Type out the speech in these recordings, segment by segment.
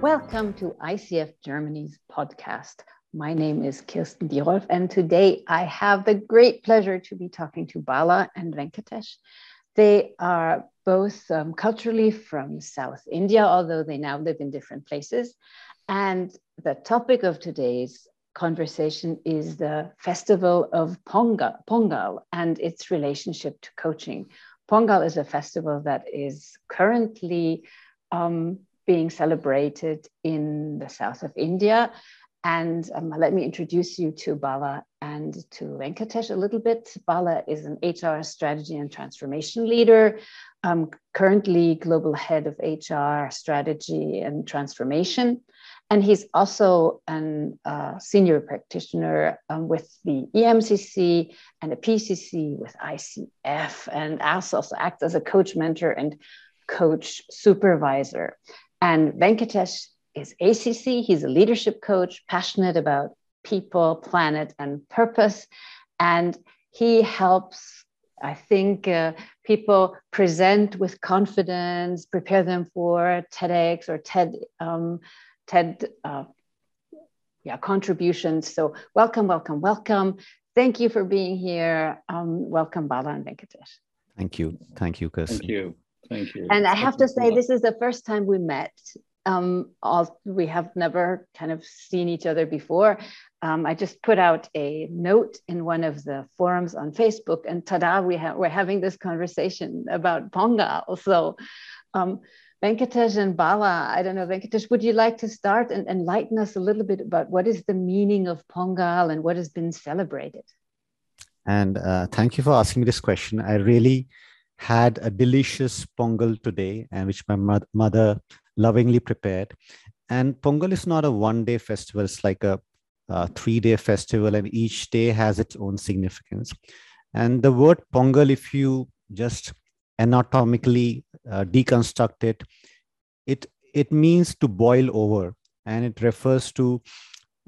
Welcome to ICF Germany's podcast. My name is Kirsten Dierolf, and today I have the great pleasure to be talking to Bala and Venkatesh. They are both um, culturally from South India, although they now live in different places. And the topic of today's conversation is the festival of Pongal, Pongal and its relationship to coaching. Pongal is a festival that is currently um, being celebrated in the south of India. And um, let me introduce you to Bala and to Venkatesh a little bit. Bala is an HR strategy and transformation leader, um, currently global head of HR strategy and transformation. And he's also a uh, senior practitioner um, with the EMCC and the PCC with ICF, and also acts as a coach mentor and coach supervisor. And Venkatesh is ACC. He's a leadership coach, passionate about people, planet, and purpose. And he helps, I think, uh, people present with confidence, prepare them for TEDx or TED, um, TED, uh, yeah, contributions. So welcome, welcome, welcome. Thank you for being here. Um, welcome, Bala and Venkatesh. Thank you. Thank you, Kirsten. Thank you. Thank you. And I have to say, this is the first time we met. Um, all, we have never kind of seen each other before. Um, I just put out a note in one of the forums on Facebook, and tada, we ha- we're having this conversation about Pongal. So, um, Venkatesh and Bala, I don't know, Venkatesh, would you like to start and enlighten us a little bit about what is the meaning of Pongal and what has been celebrated? And uh, thank you for asking me this question. I really had a delicious pongal today, and which my mother lovingly prepared. And pongal is not a one-day festival; it's like a, a three-day festival, and each day has its own significance. And the word pongal, if you just anatomically uh, deconstruct it, it it means to boil over, and it refers to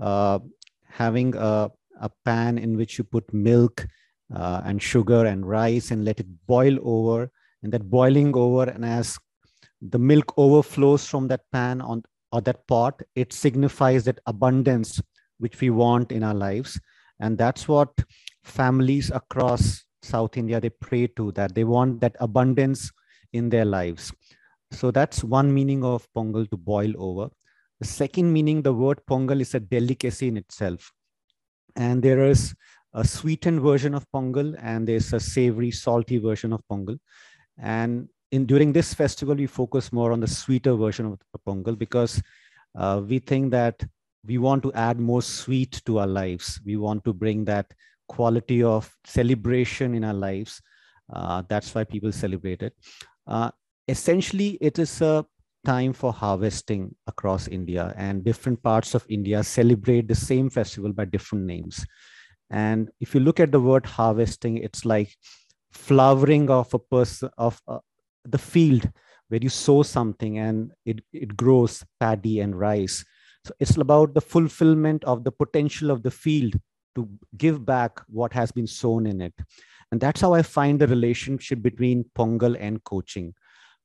uh, having a, a pan in which you put milk uh, and sugar and rice and let it boil over. And that boiling over and as the milk overflows from that pan on or that pot it signifies that abundance which we want in our lives. And that's what families across south india they pray to that they want that abundance in their lives. So that's one meaning of pongal to boil over. The second meaning the word pongal is a delicacy in itself. And there is a sweetened version of pongal and there's a savory salty version of pongal. And in during this festival we focus more on the sweeter version of pongal because uh, we think that we want to add more sweet to our lives. We want to bring that quality of celebration in our lives. Uh, that's why people celebrate it. Uh, essentially it is a time for harvesting across india and different parts of india celebrate the same festival by different names and if you look at the word harvesting, it's like flowering of a person of uh, the field where you sow something and it, it grows paddy and rice. So it's about the fulfillment of the potential of the field to give back what has been sown in it. And that's how I find the relationship between Pongal and coaching.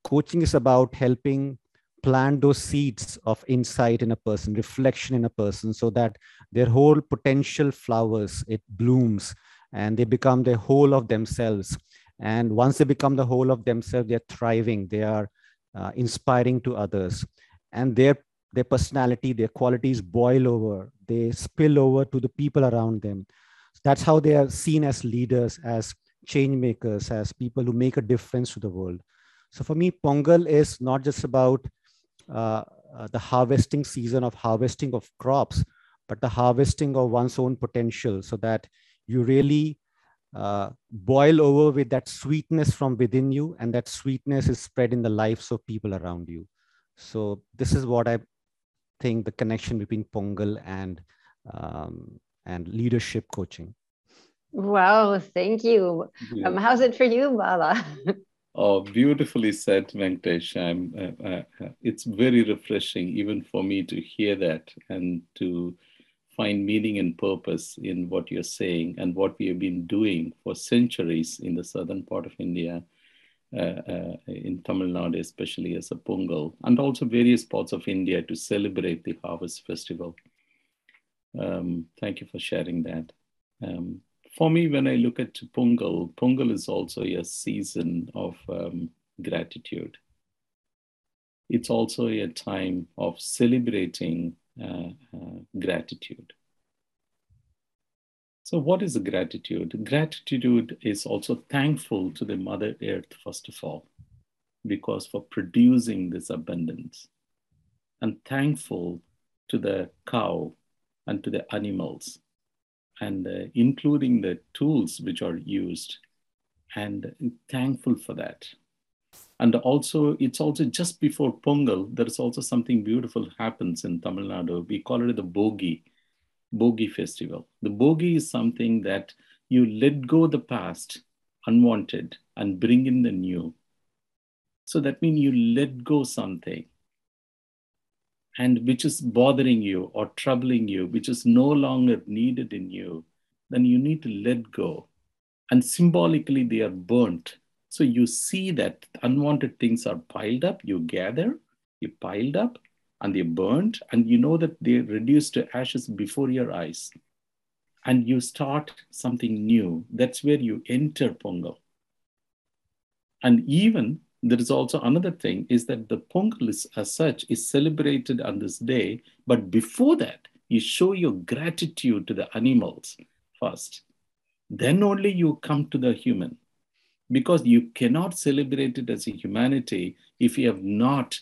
Coaching is about helping plant those seeds of insight in a person, reflection in a person, so that their whole potential flowers, it blooms and they become the whole of themselves. And once they become the whole of themselves, they're thriving, they are uh, inspiring to others. And their, their personality, their qualities boil over, they spill over to the people around them. That's how they are seen as leaders, as change makers, as people who make a difference to the world. So for me, Pongal is not just about uh, uh, the harvesting season of harvesting of crops, but the harvesting of one's own potential so that you really uh, boil over with that sweetness from within you and that sweetness is spread in the lives of people around you. So this is what i think the connection between pongal and um, and leadership coaching. Wow thank you. Yeah. um, how's it for you bala Oh, beautifully said, Venkatesh. Uh, uh, uh, it's very refreshing, even for me, to hear that and to find meaning and purpose in what you're saying and what we have been doing for centuries in the southern part of India. uh, uh, in Tamil Nadu, especially as a Pongal, and also various parts of India to celebrate the harvest festival. Um, thank you for sharing that. Um, for me, when I look at Pongal, Pongal is also a season of um, gratitude. It's also a time of celebrating uh, uh, gratitude. So, what is gratitude? Gratitude is also thankful to the Mother Earth, first of all, because for producing this abundance, and thankful to the cow and to the animals, and uh, including the tools which are used, and thankful for that. And also, it's also just before Pongal, there is also something beautiful happens in Tamil Nadu. We call it the Bhogi Bhogi festival. The Bhogi is something that you let go the past, unwanted, and bring in the new. So that means you let go something and which is bothering you or troubling you, which is no longer needed in you, then you need to let go. And symbolically, they are burnt. So you see that unwanted things are piled up, you gather, you piled up, and they burnt, and you know that they reduced to ashes before your eyes. And you start something new. That's where you enter Pongal. And even there is also another thing is that the Pongal as such is celebrated on this day, but before that, you show your gratitude to the animals first. Then only you come to the human because you cannot celebrate it as a humanity if you have not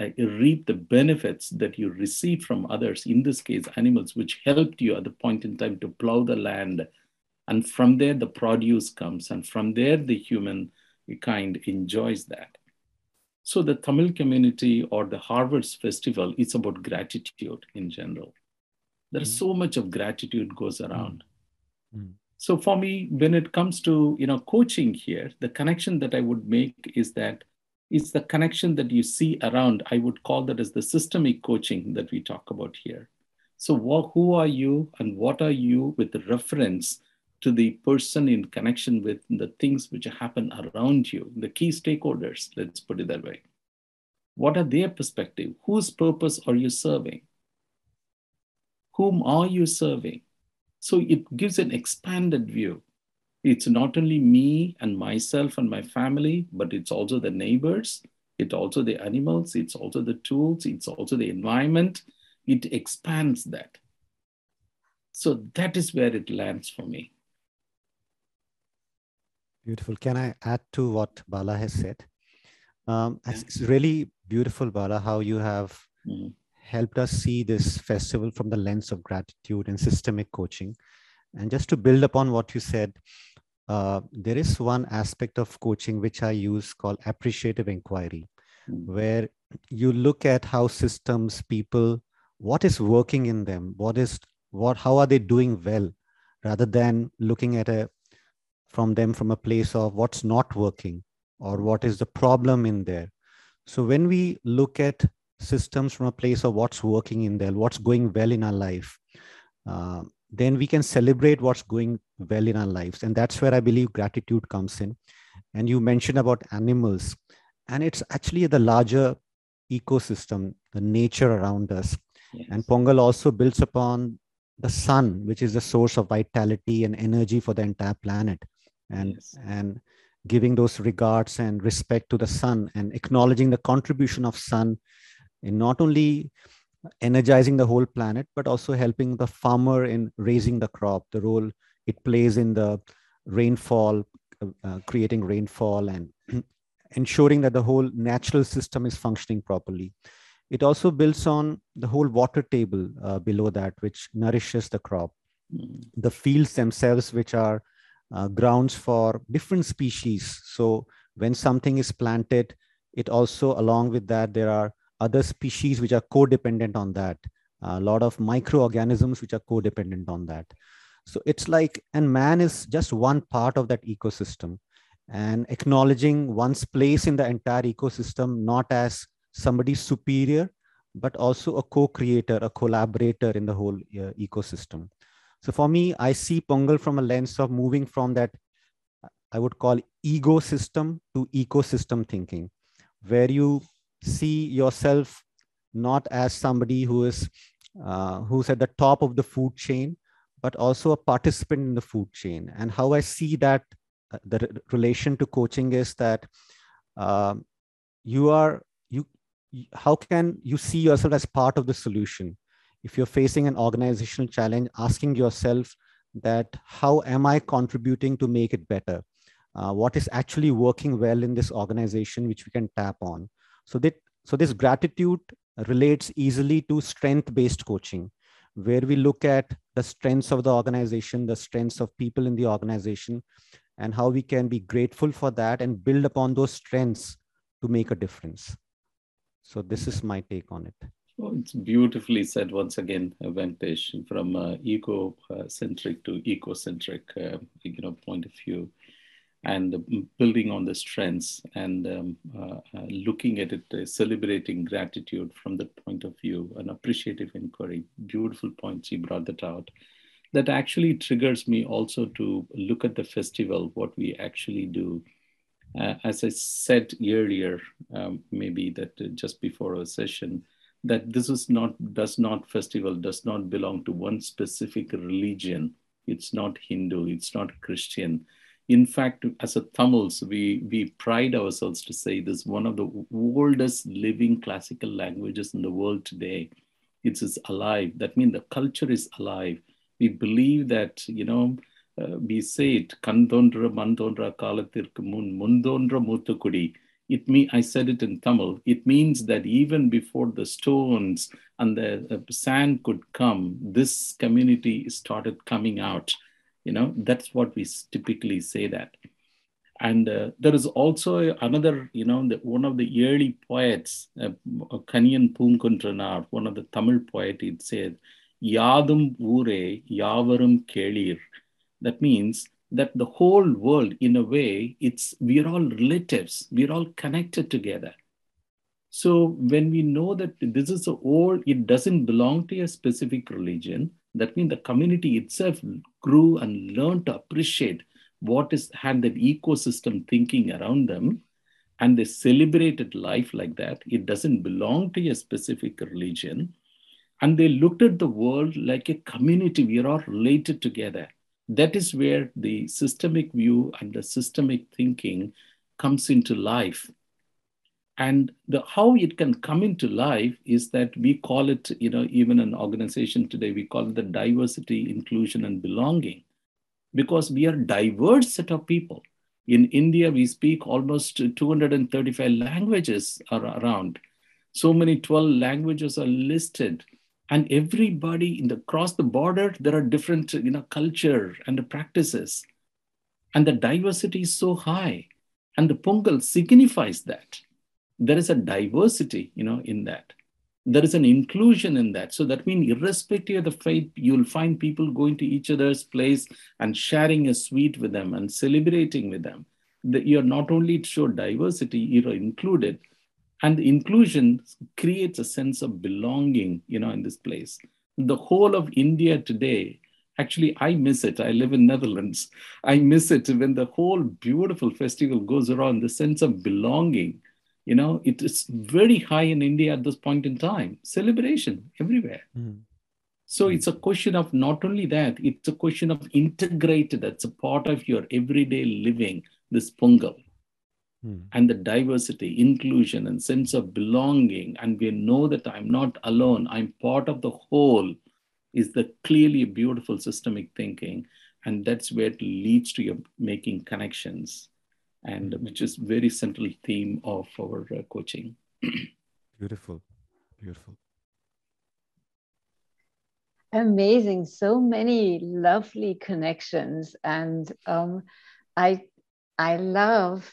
uh, reaped the benefits that you receive from others, in this case, animals, which helped you at the point in time to plow the land. And from there, the produce comes. And from there, the human kind enjoys that. So the Tamil community or the Harvest Festival is about gratitude in general. There's mm. so much of gratitude goes around. Mm. Mm. So for me, when it comes to you know coaching here, the connection that I would make is that it's the connection that you see around. I would call that as the systemic coaching that we talk about here. So, what, who are you and what are you with reference to the person in connection with the things which happen around you, the key stakeholders, let's put it that way. What are their perspective? Whose purpose are you serving? Whom are you serving? So it gives an expanded view it's not only me and myself and my family, but it's also the neighbors, it's also the animals, it's also the tools, it's also the environment. It expands that. So that is where it lands for me. Beautiful. Can I add to what Bala has said? Um, it's really beautiful, Bala, how you have mm-hmm. helped us see this festival from the lens of gratitude and systemic coaching. And just to build upon what you said, uh, there is one aspect of coaching which I use called appreciative inquiry, mm. where you look at how systems, people, what is working in them, what is what, how are they doing well, rather than looking at a from them from a place of what's not working or what is the problem in there. So when we look at systems from a place of what's working in there, what's going well in our life, uh, then we can celebrate what's going well in our lives. And that's where I believe gratitude comes in. And you mentioned about animals, and it's actually the larger ecosystem, the nature around us. Yes. And Pongal also builds upon the sun, which is the source of vitality and energy for the entire planet. And, yes. and giving those regards and respect to the sun and acknowledging the contribution of sun in not only energizing the whole planet, but also helping the farmer in raising the crop, the role it plays in the rainfall, uh, uh creating rainfall and ensuring that the whole natural system is functioning properly. It also builds on the whole water table uh, below that, which nourishes the crop. Mm. The fields themselves, which are uh, grounds for different species. So when something is planted, it also, along with that, there are other species which are codependent on that. A lot of microorganisms which are codependent on that. So it's like and man is just one part of that ecosystem. And acknowledging one's place in the entire ecosystem not as somebody superior but also a co-creator a collaborator in the whole uh, ecosystem so for me i see pongal from a lens of moving from that I would call egosystem to ecosystem thinking, where you see yourself not as somebody who is uh, who's at the top of the food chain, but also a participant in the food chain. And how I see that uh, the re- relation to coaching is that um, you are you how can you see yourself as part of the solution if you're facing an organizational challenge asking yourself that how am i contributing to make it better? Uh, what is actually working well in this organization which we can tap on? So that so this gratitude relates easily to strength based coaching where we look at the strengths of the organization the strengths of people in the organization and how we can be grateful for that and build upon those strengths to make a difference. So this is my take on it Oh, it's beautifully said once again, uh, Venkatesh, from uh, ego-centric to ecocentric, uh, you know, point of view, and building on the strengths and um, uh, uh, looking at it, uh, celebrating gratitude from that point of view, an appreciative inquiry. Beautiful points you brought that out. That actually triggers me also to look at the festival, what we actually do. as I said earlier, um, maybe that just before our session, that this is not does not festival does not belong to one specific religion. It's not hindu it's not christian. In fact as a tamils we we pride ourselves to say this one of the oldest living classical languages in the world today. It is alive. That means the culture is alive. We believe that you know uh, we say it kandondra mandondra kalathirku mun mundondra muthukudi it mean I said it in Tamil. It means that even before the stones and the, sand could come, this community started coming out. You know, that's what we typically say that. And uh, there is also another, you know, the, one of the early poets, uh, Kaniyan Punkuntranar, one of the Tamil poet, it said, Yadum ure yavarum kelir. That means that the whole world, in a way, it's we're all relatives, we're all connected together. So when we know that this is a whole, it doesn't belong to a specific religion. That means the community itself grew and learned to appreciate what is had that ecosystem thinking around them, and they celebrated life like that. It doesn't belong to a specific religion, and they looked at the world like a community. We are all related together that is where the systemic view and the systemic thinking comes into life. And the how it can come into life is that we call it you know even an organization today we call it the diversity inclusion and belonging. Because we are diverse set of people. In india we speak almost 235 languages around. So many 12 languages are listed and everybody in the across the border there are different you know culture and practices. And the diversity is so high. And the pongal signifies that. There is a diversity you know in that. There is an inclusion in that. So that means irrespective of the faith you'll find people going to each other's place and sharing a sweet with them and celebrating with them. That you're not only show diversity you're included and the inclusion creates a sense of belonging you know in this place. The whole of india today actually i miss it. I live in netherlands. I miss it when the whole beautiful festival goes around the sense of belonging you know it is very high in india at this point in time. Celebration everywhere. Mm. so it's a question of not only that it's a question of integrated that's a part of your everyday living this pongal Hmm. and the diversity, inclusion, and sense of belonging, and we know that I'm not alone, I'm part of the whole, is the clearly beautiful systemic thinking. And that's where it leads to your making connections, and hmm. which is very central theme of our uh, coaching. beautiful, beautiful. Amazing, so many lovely connections, and um, I I love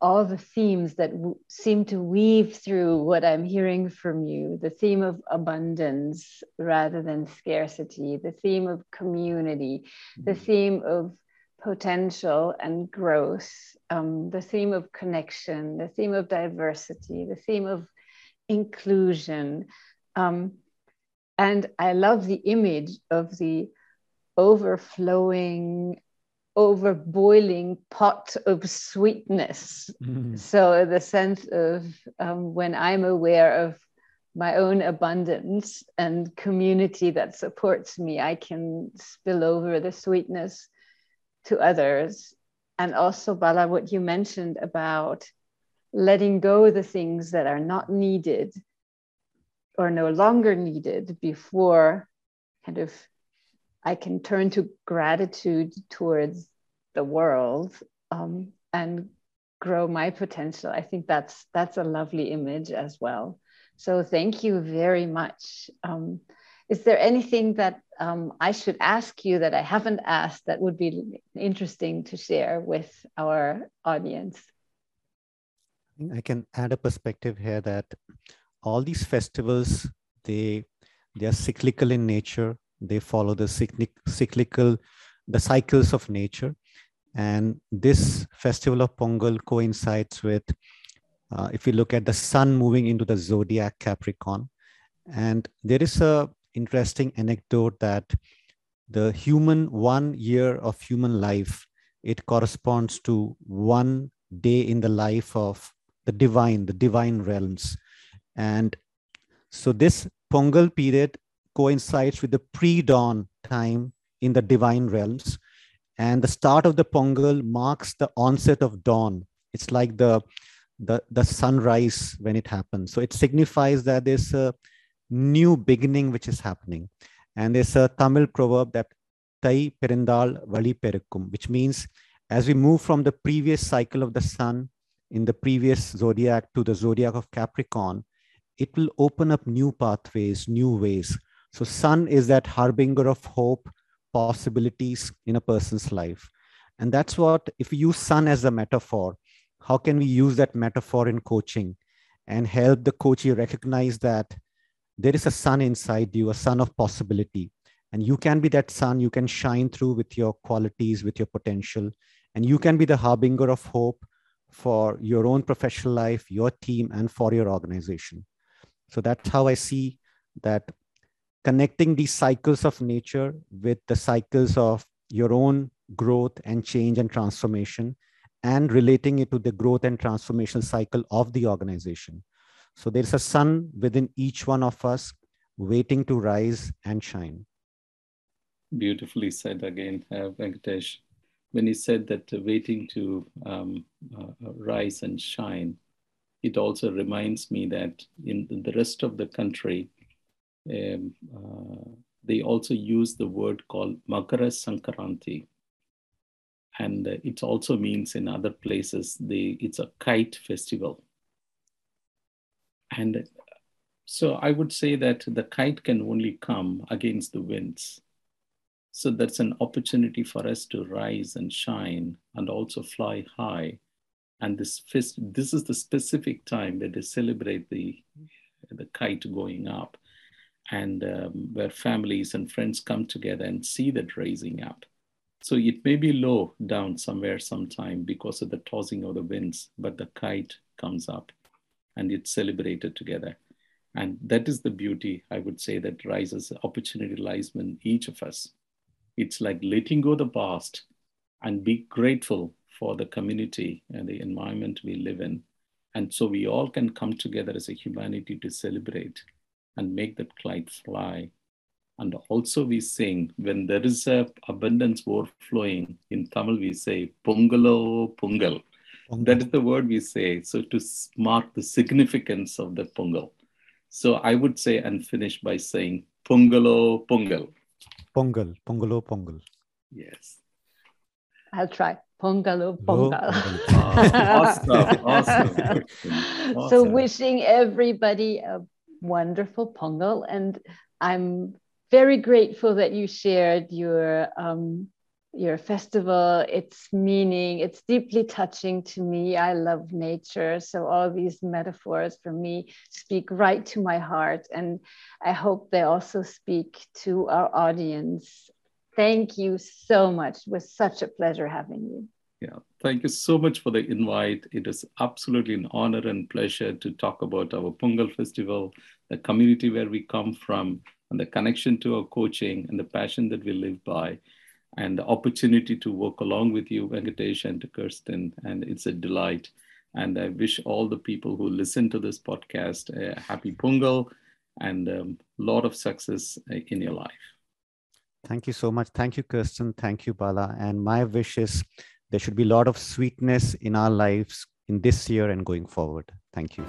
all the themes that w- seem to weave through what I'm hearing from you the theme of abundance rather than scarcity, the theme of community, the mm-hmm. theme of potential and growth, um, the theme of connection, the theme of diversity, the theme of inclusion. Um, and I love the image of the overflowing over boiling pot of sweetness. Mm-hmm. So the sense of um, when I'm aware of my own abundance and community that supports me, I can spill over the sweetness to others. And also, Bala, what you mentioned about letting go the things that are not needed or no longer needed before kind of I can turn to gratitude towards the world um, and grow my potential. I think that's that's a lovely image as well. So thank you very much. Um, is there anything that um, I should ask you that I haven't asked that would be interesting to share with our audience? I can add a perspective here that all these festivals they they are cyclical in nature. They follow the cyclic, cyclical the cycles of nature, and this festival of Pongal coincides with uh, if you look at the sun moving into the zodiac Capricorn. And there is a interesting anecdote that the human one year of human life, it corresponds to one day in the life of the divine, the divine realms. And so this Pongal period coincides with the pre-dawn time in the divine realms. And the start of the Pongal marks the onset of dawn. It's like the the, the sunrise when it happens. So it signifies that there's a new beginning which is happening. And there's a Tamil proverb that Tai Perindal Vali Perikum, which means as we move from the previous cycle of the sun in the previous zodiac to the zodiac of Capricorn, it will open up new pathways, new ways. So sun is that harbinger of hope, possibilities in a person's life. And that's what, if we use sun as a metaphor, how can we use that metaphor in coaching and help the coachee recognize that there is a sun inside you, a sun of possibility. And you can be that sun, you can shine through with your qualities, with your potential, and you can be the harbinger of hope for your own professional life, your team, and for your organization. So that's how I see that connecting these cycles of nature with the cycles of your own growth and change and transformation and relating it to the growth and transformational cycle of the organization. So there's a sun within each one of us waiting to rise and shine. Beautifully said again, uh, Venkatesh. When he said that uh, waiting to um, uh, uh, rise and shine, it also reminds me that in, in the rest of the country, um, uh, they also use the word called Makara Sankaranti, and it also means in other places the it's a kite festival. And so i would say that the kite can only come against the winds. So that's an opportunity for us to rise and shine and also fly high. And this this is the specific time that they celebrate the the kite going up and um, where families and friends come together and see that raising up so it may be low down somewhere sometime because of the tossing of the winds, but the kite comes up and it's celebrated together. And that is the beauty, I would say, that rises, opportunity lies in each of us. It's like letting go the past and be grateful for the community and the environment we live in. And so we all can come together as a humanity to celebrate and make that kite fly and also we sing, when there is a abundance overflowing, in Tamil we say, Pongalo Pongal. That is the word we say. So to mark the significance of the Pongal. So I would say and finish by saying Pongalo Pongal. Pongal, Pongalo Pongal. Yes. I'll try. Pongalo Pongal. awesome, ah, awesome, awesome. So wishing everybody a wonderful Pongal and I'm very grateful that you shared your um, your festival, its meaning. It's deeply touching to me. I love nature. So, all these metaphors for me speak right to my heart. And I hope they also speak to our audience. Thank you so much. It was such a pleasure having you. Yeah, thank you so much for the invite. It is absolutely an honor and pleasure to talk about our Pongal Festival, the community where we come from, and the connection to our coaching and the passion that we live by. and the opportunity to work along with you, Venkatesh, and Kirsten. And it's a delight. And I wish all the people who listen to this podcast a happy Pongal and a um, lot of success uh, in your life. Thank you so much. Thank you, Kirsten. Thank you, Bala. And my wish is there should be a lot of sweetness in our lives in this year and going forward. Thank you.